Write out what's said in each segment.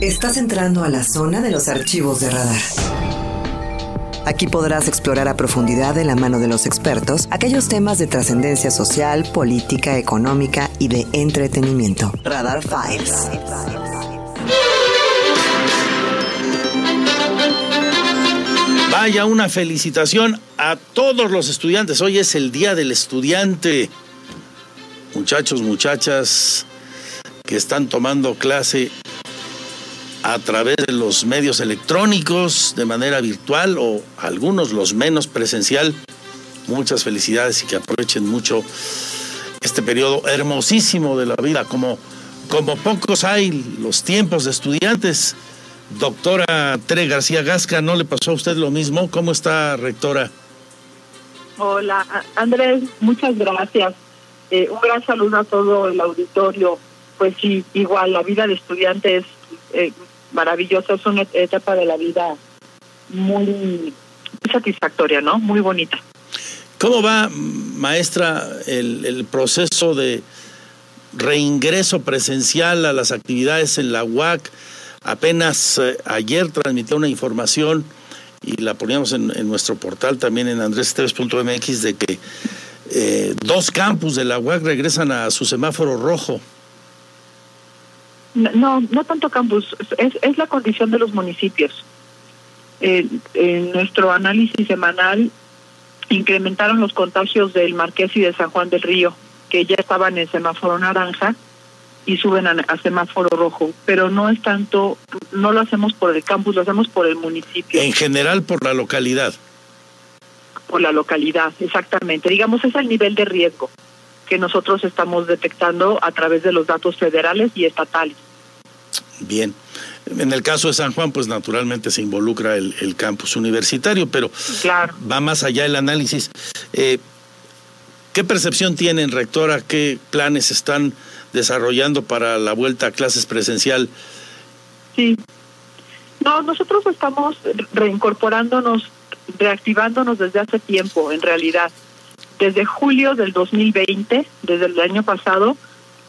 Estás entrando a la zona de los archivos de radar. Aquí podrás explorar a profundidad de la mano de los expertos aquellos temas de trascendencia social, política, económica y de entretenimiento. Radar Files. Vaya una felicitación a todos los estudiantes. Hoy es el Día del Estudiante. Muchachos, muchachas que están tomando clase a través de los medios electrónicos, de manera virtual o algunos los menos presencial. Muchas felicidades y que aprovechen mucho este periodo hermosísimo de la vida, como, como pocos hay los tiempos de estudiantes. Doctora Tere García Gasca, ¿no le pasó a usted lo mismo? ¿Cómo está, rectora? Hola, Andrés, muchas gracias. Eh, un gran saludo a todo el auditorio. Pues sí, igual, la vida de estudiante es eh, maravillosa, es una etapa de la vida muy satisfactoria, ¿no? Muy bonita. ¿Cómo va, maestra, el, el proceso de reingreso presencial a las actividades en la UAC? Apenas eh, ayer transmitió una información y la poníamos en, nuestro portal también en andresteves.mx de que eh, dos campus de la UAC regresan a su semáforo rojo. No, no tanto campus, es, es la condición de los municipios. en nuestro análisis semanal incrementaron los contagios del Marqués y de San Juan del Río, que ya estaban en semáforo naranja y suben a, a, semáforo rojo, pero no es tanto, no lo hacemos por el campus, lo hacemos por el municipio. En general por la localidad. Por la localidad, exactamente. Digamos, es el nivel de riesgo que nosotros estamos detectando a través de los datos federales y estatales. Bien. En el caso de San Juan, pues naturalmente se involucra el, el campus universitario, pero claro. va más allá el análisis. Eh, ¿Qué percepción tienen, rectora? ¿Qué planes están desarrollando para la vuelta a clases presencial? Sí. No, nosotros estamos reincorporándonos, reactivándonos desde hace tiempo, en realidad. Desde julio del 2020, desde el año pasado,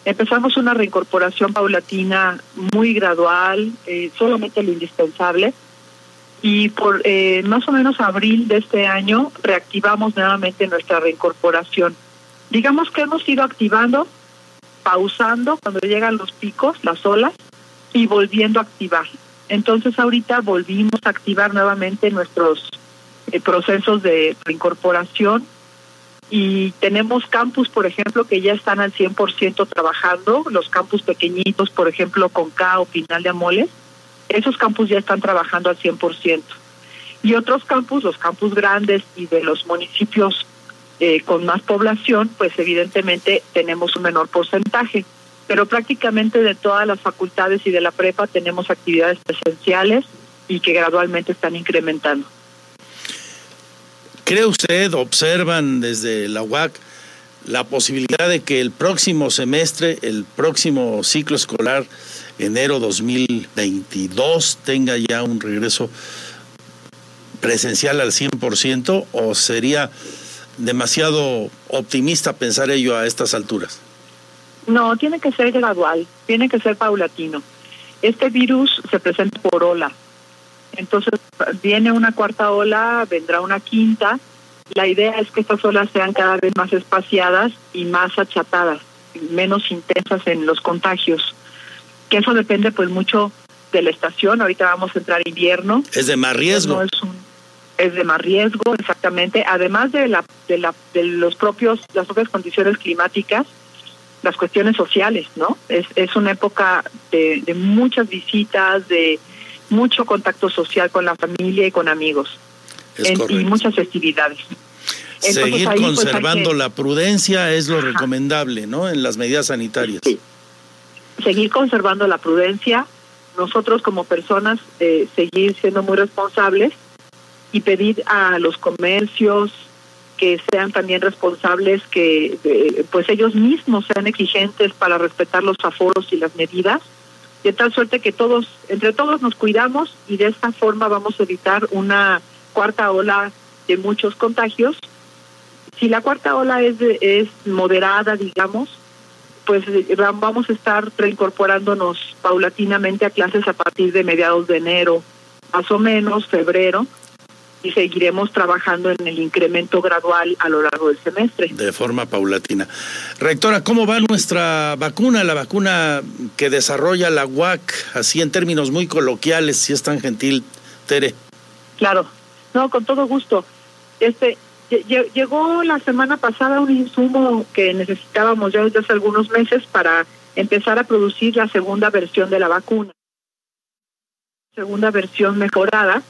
empezamos una reincorporación paulatina muy gradual, eh, solamente lo indispensable. Y por eh, más o menos abril de este año reactivamos nuevamente nuestra reincorporación. Digamos que hemos ido activando, pausando cuando llegan los picos, las olas, y volviendo a activar. Entonces ahorita volvimos a activar nuevamente nuestros eh, procesos de reincorporación y tenemos campus, por ejemplo, que ya están al 100% trabajando, los campus pequeñitos, por ejemplo, con K o Pinal de Amoles, esos campus ya están trabajando al 100%. Y otros campus, los campus grandes y de los municipios eh, con más población, pues evidentemente tenemos un menor porcentaje. Pero prácticamente de todas las facultades y de la prepa tenemos actividades presenciales y que gradualmente están incrementando. ¿Cree usted, observan desde la UAC, la posibilidad de que el próximo semestre, el próximo ciclo escolar, enero 2022, tenga ya un regreso presencial al 100% o sería demasiado optimista pensar ello a estas alturas? No, tiene que ser gradual, tiene que ser paulatino. Este virus se presenta por ola, entonces viene una cuarta ola, vendrá una quinta. La idea es que estas olas sean cada vez más espaciadas y más achatadas, menos intensas en los contagios. Que eso depende pues mucho de la estación. Ahorita vamos a entrar invierno. Es de más riesgo. No es, un, es de más riesgo, exactamente. Además de la de la de los propios las propias condiciones climáticas, las cuestiones sociales, ¿no? Es es una época de, de muchas visitas, de mucho contacto social con la familia y con amigos es en, y muchas festividades. Entonces, Seguir ahí, conservando pues, que... la prudencia es lo Ajá. recomendable, ¿no? En las medidas sanitarias. Sí. Seguir conservando la prudencia, nosotros como personas eh, seguir siendo muy responsables y pedir a los comercios que sean también responsables, que eh, pues ellos mismos sean exigentes para respetar los aforos y las medidas de tal suerte que todos, entre todos nos cuidamos y de esta forma vamos a evitar una cuarta ola de muchos contagios. Si la cuarta ola es, es moderada, digamos, pues vamos a estar reincorporándonos paulatinamente a clases a partir de mediados de enero, más o menos, febrero, y seguiremos trabajando en el incremento gradual a lo largo del semestre. De forma paulatina. Rectora, ¿cómo va nuestra vacuna, la vacuna que desarrolla la UAC, así en términos muy coloquiales, si es tan gentil, Tere? Claro, no, con todo gusto. Este, llegó la semana pasada un insumo que necesitábamos ya desde hace algunos meses para empezar a producir la segunda versión de la vacuna. Segunda versión mejorada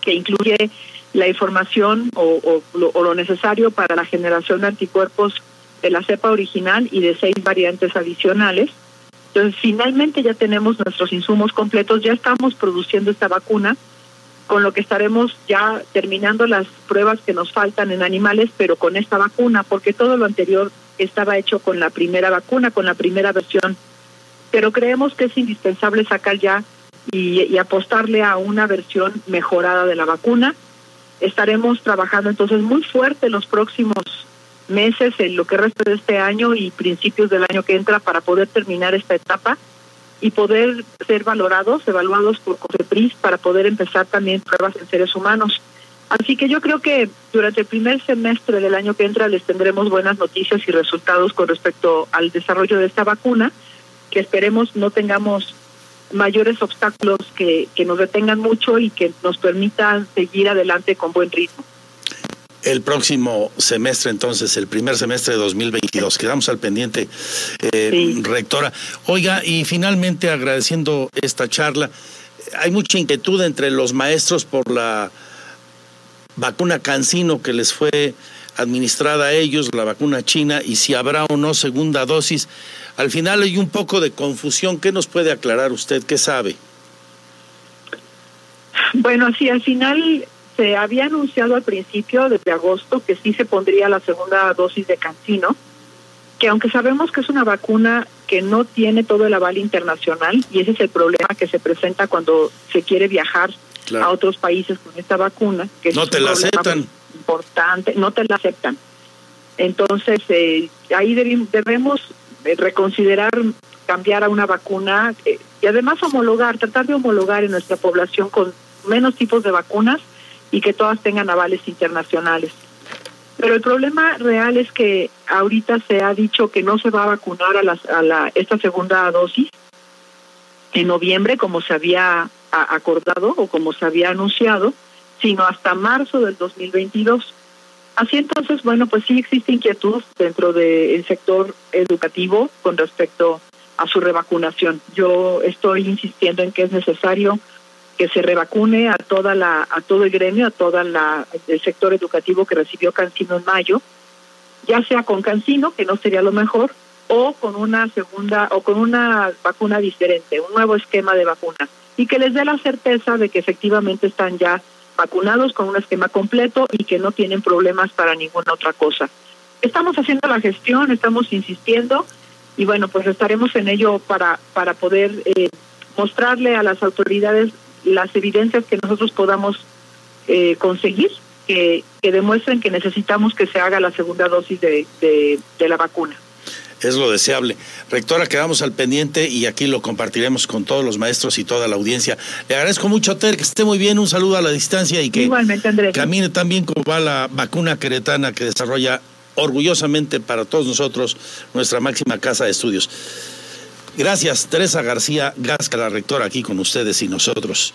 que incluye la información o, lo, necesario para la generación de anticuerpos de la cepa original y de seis variantes adicionales. Entonces, finalmente ya tenemos nuestros insumos completos, ya estamos produciendo esta vacuna, con lo que estaremos ya terminando las pruebas que nos faltan en animales, pero con esta vacuna, porque todo lo anterior estaba hecho con la primera vacuna, con la primera versión. Pero creemos que es indispensable sacar ya y, apostarle a una versión mejorada de la vacuna. Estaremos trabajando entonces muy fuerte los próximos meses, en lo que resta de este año y principios del año que entra para poder terminar esta etapa y poder ser valorados, evaluados por COFEPRIS para poder empezar también pruebas en seres humanos. Así que yo creo que durante el primer semestre del año que entra les tendremos buenas noticias y resultados con respecto al desarrollo de esta vacuna, que esperemos no tengamos mayores obstáculos que, que nos detengan mucho y que nos permitan seguir adelante con buen ritmo. El próximo semestre, entonces, el primer semestre de 2022. Quedamos al pendiente, eh, rectora. Oiga, y finalmente agradeciendo esta charla, hay mucha inquietud entre los maestros por la vacuna Cancino que les fue administrada a ellos, la vacuna china, y si habrá o no segunda dosis. Al final hay un poco de confusión. ¿Qué nos puede aclarar usted? ¿Qué sabe? Bueno, sí, al final se había anunciado al principio, desde agosto, que sí se pondría la segunda dosis de Cancino, que aunque sabemos que es una vacuna que no tiene todo el aval internacional, y ese es el problema que se presenta cuando se quiere viajar a otros países con esta vacuna, que no te la aceptan. Importante, no te la aceptan. Entonces, eh, ahí debemos reconsiderar cambiar a una vacuna eh, y además homologar, tratar de homologar en nuestra población con menos tipos de vacunas y que todas tengan avales internacionales. Pero el problema real es que ahorita se ha dicho que no se va a vacunar a, a la, esta segunda dosis en noviembre, como se había acordado o como se había anunciado, sino hasta marzo del 2022. Así entonces, bueno, pues sí existe inquietud dentro del sector educativo con respecto a su revacunación. Yo estoy insistiendo en que es necesario que se revacune a toda la a todo el gremio, a toda la el sector educativo que recibió Cancino en mayo, ya sea con Cancino, que no sería lo mejor, o con una segunda o con una vacuna diferente, un nuevo esquema de vacuna y que les dé la certeza de que efectivamente están ya vacunados con un esquema completo y que no tienen problemas para ninguna otra cosa. Estamos haciendo la gestión, estamos insistiendo y bueno, pues estaremos en ello para, para poder eh, mostrarle a las autoridades las evidencias que nosotros podamos eh, conseguir, que, que demuestren que necesitamos que se haga la segunda dosis de, de la vacuna es lo deseable. Rectora, quedamos al pendiente y aquí lo compartiremos con todos los maestros y toda la audiencia. Le agradezco mucho, Ter, que esté muy bien, un saludo a la distancia y que camine tan bien como va la vacuna queretana que desarrolla orgullosamente para todos nosotros nuestra máxima casa de estudios. Gracias, Teresa García Gasca, la rectora, aquí con ustedes y nosotros.